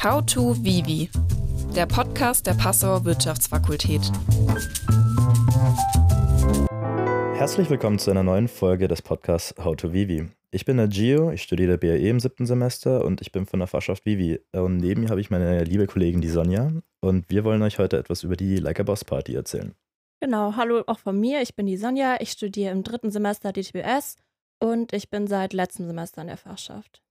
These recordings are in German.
How to Vivi, der Podcast der Passauer Wirtschaftsfakultät. Herzlich willkommen zu einer neuen Folge des Podcasts How to Vivi. Ich bin der Gio, ich studiere BAE im siebten Semester und ich bin von der Fachschaft Vivi. Und neben mir habe ich meine liebe Kollegin, die Sonja, und wir wollen euch heute etwas über die Like a Boss Party erzählen. Genau, hallo auch von mir. Ich bin die Sonja. Ich studiere im dritten Semester DTBS und ich bin seit letztem Semester in der Fachschaft.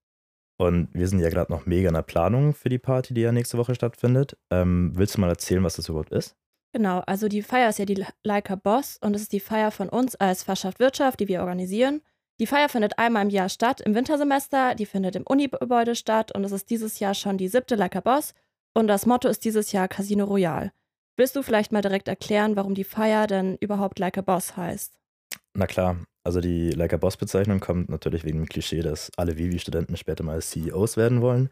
Und wir sind ja gerade noch mega in der Planung für die Party, die ja nächste Woche stattfindet. Ähm, willst du mal erzählen, was das überhaupt ist? Genau, also die Feier ist ja die Leica Boss und es ist die Feier von uns als Fachschaft Wirtschaft, die wir organisieren. Die Feier findet einmal im Jahr statt, im Wintersemester, die findet im Uni-Gebäude statt und es ist dieses Jahr schon die siebte Leica Boss und das Motto ist dieses Jahr Casino Royal. Willst du vielleicht mal direkt erklären, warum die Feier denn überhaupt Like a Boss heißt? Na klar, also die Like a Boss-Bezeichnung kommt natürlich wegen dem Klischee, dass alle Vivi-Studenten später mal CEOs werden wollen.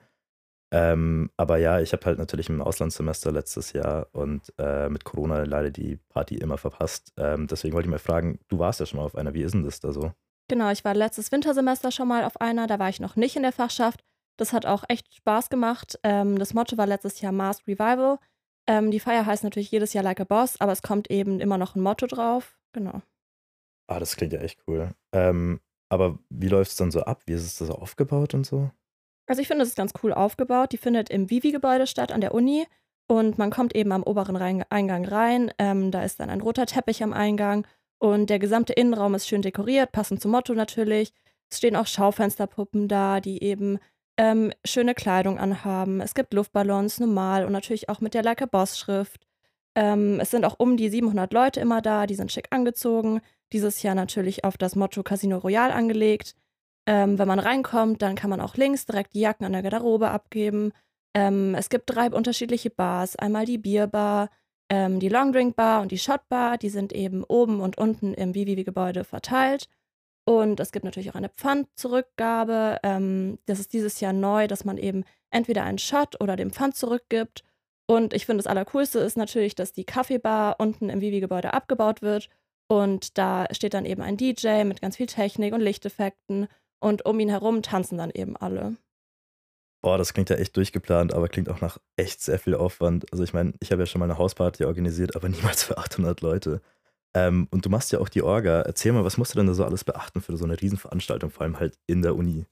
Ähm, aber ja, ich habe halt natürlich im Auslandssemester letztes Jahr und äh, mit Corona leider die Party immer verpasst. Ähm, deswegen wollte ich mal fragen, du warst ja schon mal auf einer, wie ist denn das da so? Genau, ich war letztes Wintersemester schon mal auf einer, da war ich noch nicht in der Fachschaft. Das hat auch echt Spaß gemacht. Ähm, das Motto war letztes Jahr Mask Revival. Ähm, die Feier heißt natürlich jedes Jahr Like a Boss, aber es kommt eben immer noch ein Motto drauf. Genau. Ah, das klingt ja echt cool. Ähm, aber wie läuft es dann so ab? Wie ist es da so aufgebaut und so? Also ich finde, es ist ganz cool aufgebaut. Die findet im Vivi-Gebäude statt an der Uni und man kommt eben am oberen Rein Eingang rein. Ähm, da ist dann ein roter Teppich am Eingang und der gesamte Innenraum ist schön dekoriert, passend zum Motto natürlich. Es stehen auch Schaufensterpuppen da, die eben ähm, schöne Kleidung anhaben. Es gibt Luftballons normal und natürlich auch mit der Like a Boss Schrift. Ähm, es sind auch um die 700 Leute immer da, die sind schick angezogen. Dieses Jahr natürlich auf das Motto Casino Royal angelegt. Ähm, wenn man reinkommt, dann kann man auch links direkt die Jacken an der Garderobe abgeben. Ähm, es gibt drei unterschiedliche Bars. Einmal die Bierbar, ähm, die Longdrink Bar und die Shot Bar. Die sind eben oben und unten im Vivi-Gebäude verteilt. Und es gibt natürlich auch eine Pfandzurückgabe. Ähm, das ist dieses Jahr neu, dass man eben entweder einen Shot oder den Pfand zurückgibt. Und ich finde, das Allercoolste ist natürlich, dass die Kaffeebar unten im Vivi-Gebäude abgebaut wird. Und da steht dann eben ein DJ mit ganz viel Technik und Lichteffekten. Und um ihn herum tanzen dann eben alle. Boah, das klingt ja echt durchgeplant, aber klingt auch nach echt sehr viel Aufwand. Also ich meine, ich habe ja schon mal eine Hausparty organisiert, aber niemals für 800 Leute. Ähm, und du machst ja auch die Orga. Erzähl mal, was musst du denn da so alles beachten für so eine Riesenveranstaltung, vor allem halt in der Uni?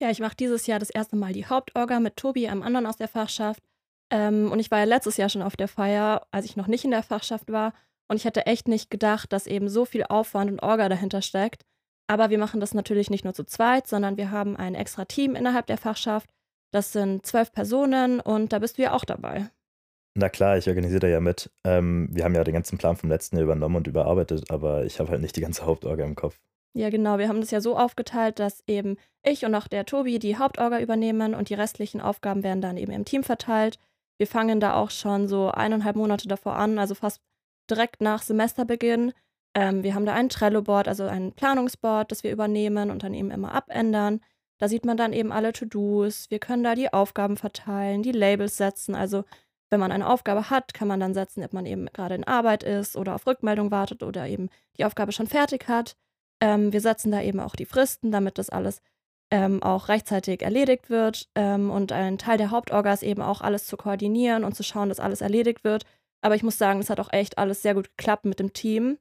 Ja, ich mache dieses Jahr das erste Mal die Hauptorga mit Tobi, einem anderen aus der Fachschaft. Ähm, und ich war ja letztes Jahr schon auf der Feier, als ich noch nicht in der Fachschaft war. Und ich hätte echt nicht gedacht, dass eben so viel Aufwand und Orga dahinter steckt. Aber wir machen das natürlich nicht nur zu zweit, sondern wir haben ein extra Team innerhalb der Fachschaft. Das sind zwölf Personen und da bist du ja auch dabei. Na klar, ich organisiere da ja mit. Ähm, wir haben ja den ganzen Plan vom letzten Jahr übernommen und überarbeitet, aber ich habe halt nicht die ganze Hauptorga im Kopf. Ja, genau. Wir haben das ja so aufgeteilt, dass eben ich und auch der Tobi die Hauptorga übernehmen und die restlichen Aufgaben werden dann eben im Team verteilt. Wir fangen da auch schon so eineinhalb Monate davor an, also fast direkt nach Semesterbeginn. Ähm, wir haben da ein Trello-Board, also ein Planungsboard, das wir übernehmen und dann eben immer abändern. Da sieht man dann eben alle To-Dos. Wir können da die Aufgaben verteilen, die Labels setzen. Also wenn man eine Aufgabe hat, kann man dann setzen, ob man eben gerade in Arbeit ist oder auf Rückmeldung wartet oder eben die Aufgabe schon fertig hat. Ähm, wir setzen da eben auch die Fristen, damit das alles ähm, auch rechtzeitig erledigt wird. Ähm, und ein Teil der Hauptorga ist eben auch alles zu koordinieren und zu schauen, dass alles erledigt wird. Aber ich muss sagen, es hat auch echt alles sehr gut geklappt mit dem Team.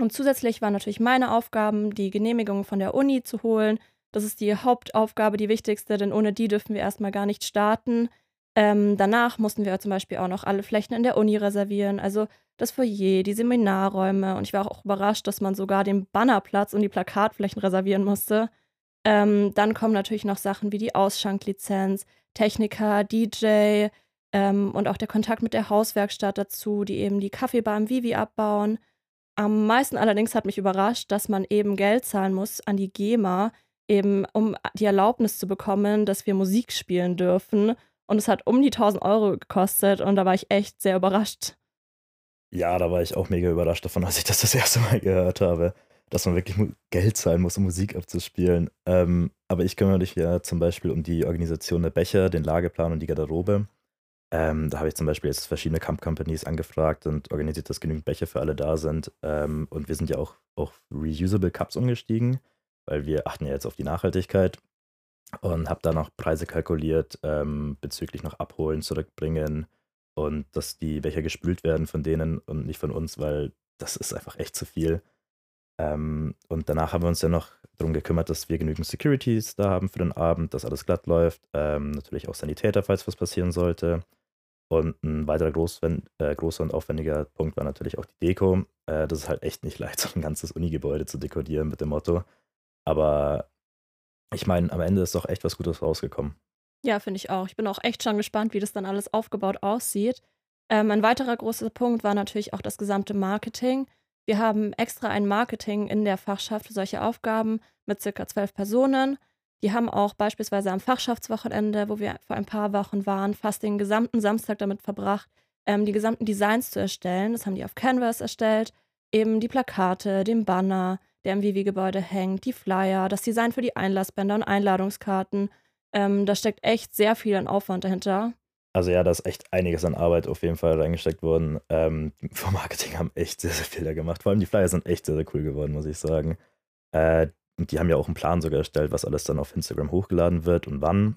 Und zusätzlich waren natürlich meine Aufgaben, die Genehmigung von der Uni zu holen. Das ist die Hauptaufgabe, die wichtigste, denn ohne die dürfen wir erstmal gar nicht starten. Ähm, danach mussten wir zum Beispiel auch noch alle Flächen in der Uni reservieren, also das Foyer, die Seminarräume. Und ich war auch überrascht, dass man sogar den Bannerplatz und die Plakatflächen reservieren musste. Ähm, dann kommen natürlich noch Sachen wie die Ausschanklizenz, Techniker, DJ ähm, und auch der Kontakt mit der Hauswerkstatt dazu, die eben die Kaffeebar im Vivi abbauen. Am meisten allerdings hat mich überrascht, dass man eben Geld zahlen muss an die GEMA, eben um die Erlaubnis zu bekommen, dass wir Musik spielen dürfen. Und es hat um die 1000 Euro gekostet und da war ich echt sehr überrascht. Ja, da war ich auch mega überrascht davon, als ich das das erste Mal gehört habe, dass man wirklich Geld zahlen muss, um Musik abzuspielen. Ähm, aber ich kümmere mich ja zum Beispiel um die Organisation der Becher, den Lageplan und die Garderobe. Ähm, da habe ich zum Beispiel jetzt verschiedene Camp Companies angefragt und organisiert, dass genügend Becher für alle da sind. Ähm, und wir sind ja auch auf Reusable Cups umgestiegen, weil wir achten ja jetzt auf die Nachhaltigkeit. und habe da noch Preise kalkuliert ähm, bezüglich noch abholen, zurückbringen und dass die Becher gespült werden von denen und nicht von uns, weil das ist einfach echt zu viel. Ähm, und danach haben wir uns ja noch darum gekümmert, dass wir genügend Securities da haben für den Abend, dass alles glatt läuft. Ähm, natürlich auch Sanitäter, falls was passieren sollte. Und ein weiterer äh, großer und aufwendiger Punkt war natürlich auch die Deko. Äh, das ist halt echt nicht leicht, so ein ganzes Uni-Gebäude zu dekorieren mit dem Motto. Aber ich meine, am Ende ist doch echt was Gutes rausgekommen. Ja, finde ich auch. Ich bin auch echt schon gespannt, wie das dann alles aufgebaut aussieht. Ähm, ein weiterer großer Punkt war natürlich auch das gesamte Marketing. Wir haben extra ein Marketing in der Fachschaft für solche Aufgaben mit circa zwölf Personen. Die haben auch beispielsweise am Fachschaftswochenende, wo wir vor ein paar Wochen waren, fast den gesamten Samstag damit verbracht, ähm, die gesamten Designs zu erstellen. Das haben die auf Canvas erstellt. Eben die Plakate, den Banner, der im Vivi-Gebäude hängt, die Flyer, das Design für die Einlassbänder und Einladungskarten. Ähm, da steckt echt sehr viel an Aufwand dahinter. Also ja, da ist echt einiges an Arbeit auf jeden Fall reingesteckt worden. Ähm, vom Marketing haben echt sehr, sehr viel da gemacht. Vor allem die Flyer sind echt sehr, sehr cool geworden, muss ich sagen. Äh, und die haben ja auch einen Plan sogar erstellt, was alles dann auf Instagram hochgeladen wird und wann.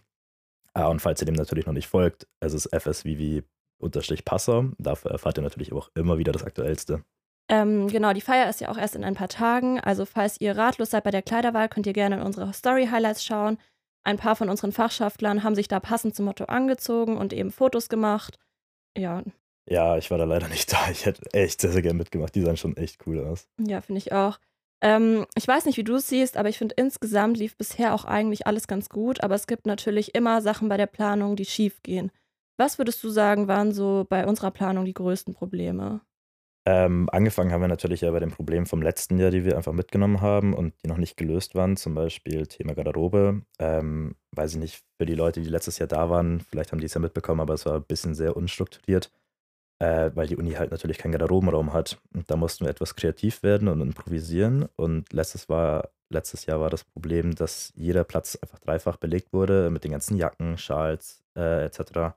Ah, und falls ihr dem natürlich noch nicht folgt, es ist fsvivi-passer. Dafür erfahrt ihr natürlich auch immer wieder das Aktuellste. Ähm, genau, die Feier ist ja auch erst in ein paar Tagen. Also falls ihr ratlos seid bei der Kleiderwahl, könnt ihr gerne in unsere Story-Highlights schauen. Ein paar von unseren Fachschaftlern haben sich da passend zum Motto angezogen und eben Fotos gemacht. Ja. Ja, ich war da leider nicht da. Ich hätte echt sehr, sehr gerne mitgemacht. Die sahen schon echt cool aus. Ja, finde ich auch. Ähm, ich weiß nicht, wie du es siehst, aber ich finde insgesamt lief bisher auch eigentlich alles ganz gut. Aber es gibt natürlich immer Sachen bei der Planung, die schief gehen. Was würdest du sagen, waren so bei unserer Planung die größten Probleme? Ähm, angefangen haben wir natürlich ja bei den Problemen vom letzten Jahr, die wir einfach mitgenommen haben und die noch nicht gelöst waren. Zum Beispiel Thema Garderobe. Ähm, weiß ich nicht, für die Leute, die letztes Jahr da waren, vielleicht haben die es ja mitbekommen, aber es war ein bisschen sehr unstrukturiert, äh, weil die Uni halt natürlich keinen Garderobenraum hat. Und da mussten wir etwas kreativ werden und improvisieren. Und letztes, war, letztes Jahr war das Problem, dass jeder Platz einfach dreifach belegt wurde mit den ganzen Jacken, Schals äh, etc.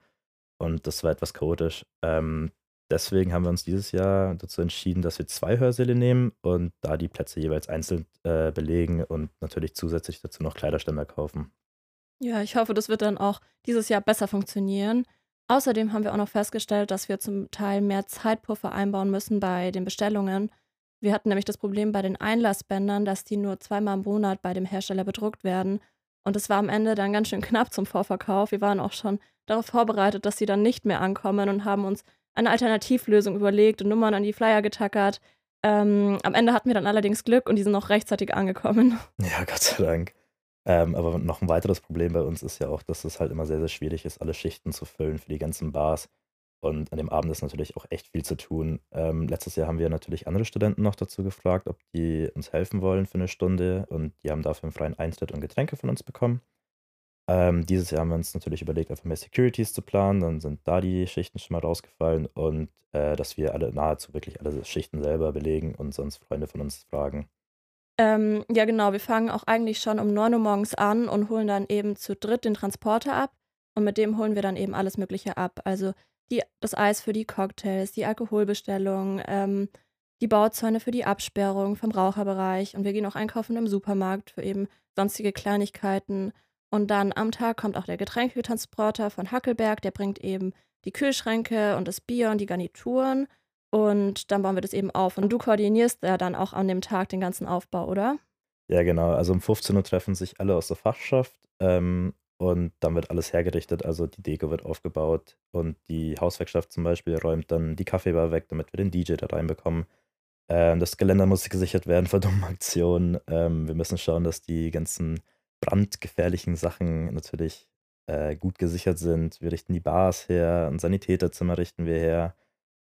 Und das war etwas chaotisch. Ähm, deswegen haben wir uns dieses Jahr dazu entschieden, dass wir zwei Hörsäle nehmen und da die Plätze jeweils einzeln äh, belegen und natürlich zusätzlich dazu noch Kleiderständer kaufen. Ja, ich hoffe, das wird dann auch dieses Jahr besser funktionieren. Außerdem haben wir auch noch festgestellt, dass wir zum Teil mehr Zeitpuffer einbauen müssen bei den Bestellungen. Wir hatten nämlich das Problem bei den Einlassbändern, dass die nur zweimal im Monat bei dem Hersteller bedruckt werden. Und es war am Ende dann ganz schön knapp zum Vorverkauf. Wir waren auch schon darauf vorbereitet, dass sie dann nicht mehr ankommen und haben uns eine Alternativlösung überlegt und Nummern an die Flyer getackert. Ähm, am Ende hatten wir dann allerdings Glück und die sind noch rechtzeitig angekommen. Ja, Gott sei Dank. Ähm, aber noch ein weiteres Problem bei uns ist ja auch, dass es halt immer sehr, sehr schwierig ist, alle Schichten zu füllen für die ganzen Bars. Und an dem Abend ist natürlich auch echt viel zu tun. Ähm, letztes Jahr haben wir natürlich andere Studenten noch dazu gefragt, ob die uns helfen wollen für eine Stunde. Und die haben dafür einen freien Eintritt und Getränke von uns bekommen. Ähm, dieses Jahr haben wir uns natürlich überlegt, einfach mehr Securities zu planen. Dann sind da die Schichten schon mal rausgefallen und äh, dass wir alle nahezu wirklich alle Schichten selber belegen und sonst Freunde von uns fragen. Ähm, ja, genau. Wir fangen auch eigentlich schon um 9 Uhr morgens an und holen dann eben zu dritt den Transporter ab. Und mit dem holen wir dann eben alles Mögliche ab. Also die, das Eis für die Cocktails, die Alkoholbestellung, ähm, die Bauzäune für die Absperrung vom Raucherbereich. Und wir gehen auch einkaufen im Supermarkt für eben sonstige Kleinigkeiten. Und dann am Tag kommt auch der Getränketransporter von Hackelberg, der bringt eben die Kühlschränke und das Bier und die Garnituren. Und dann bauen wir das eben auf. Und du koordinierst ja dann auch an dem Tag den ganzen Aufbau, oder? Ja, genau. Also um 15 Uhr treffen sich alle aus der Fachschaft ähm, und dann wird alles hergerichtet. Also die Deko wird aufgebaut und die Hauswerkschaft zum Beispiel räumt dann die Kaffeebar weg, damit wir den DJ da reinbekommen. Ähm, das Geländer muss gesichert werden vor dummen Aktionen. Ähm, wir müssen schauen, dass die ganzen brandgefährlichen Sachen natürlich äh, gut gesichert sind. Wir richten die Bars her, ein Sanitäterzimmer richten wir her.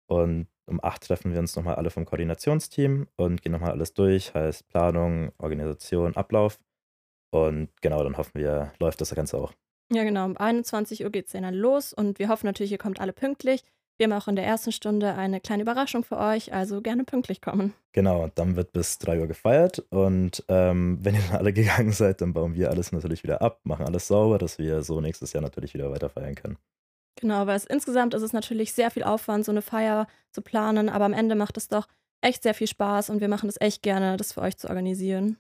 Und um acht treffen wir uns nochmal alle vom Koordinationsteam und gehen nochmal alles durch, heißt Planung, Organisation, Ablauf. Und genau, dann hoffen wir, läuft das Ganze auch. Ja, genau. Um 21 Uhr geht es dann los und wir hoffen natürlich, ihr kommt alle pünktlich. Wir haben auch in der ersten Stunde eine kleine Überraschung für euch, also gerne pünktlich kommen. Genau, dann wird bis 3 Uhr gefeiert und ähm, wenn ihr dann alle gegangen seid, dann bauen wir alles natürlich wieder ab, machen alles sauber, dass wir so nächstes Jahr natürlich wieder weiter feiern können. Genau, weil es, insgesamt ist es natürlich sehr viel Aufwand, so eine Feier zu planen, aber am Ende macht es doch echt sehr viel Spaß und wir machen es echt gerne, das für euch zu organisieren.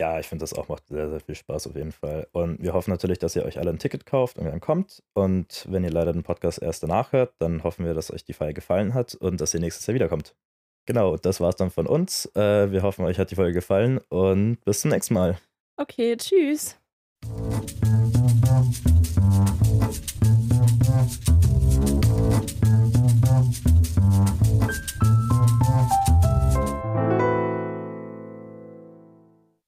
Ja, ich finde, das auch macht sehr, sehr viel Spaß auf jeden Fall. Und wir hoffen natürlich, dass ihr euch alle ein Ticket kauft und dann kommt. Und wenn ihr leider den Podcast erst danach hört, dann hoffen wir, dass euch die Feier gefallen hat und dass ihr nächstes Jahr wiederkommt. Genau, das war's dann von uns. Äh, wir hoffen, euch hat die Folge gefallen und bis zum nächsten Mal. Okay, tschüss. Mm-hmm.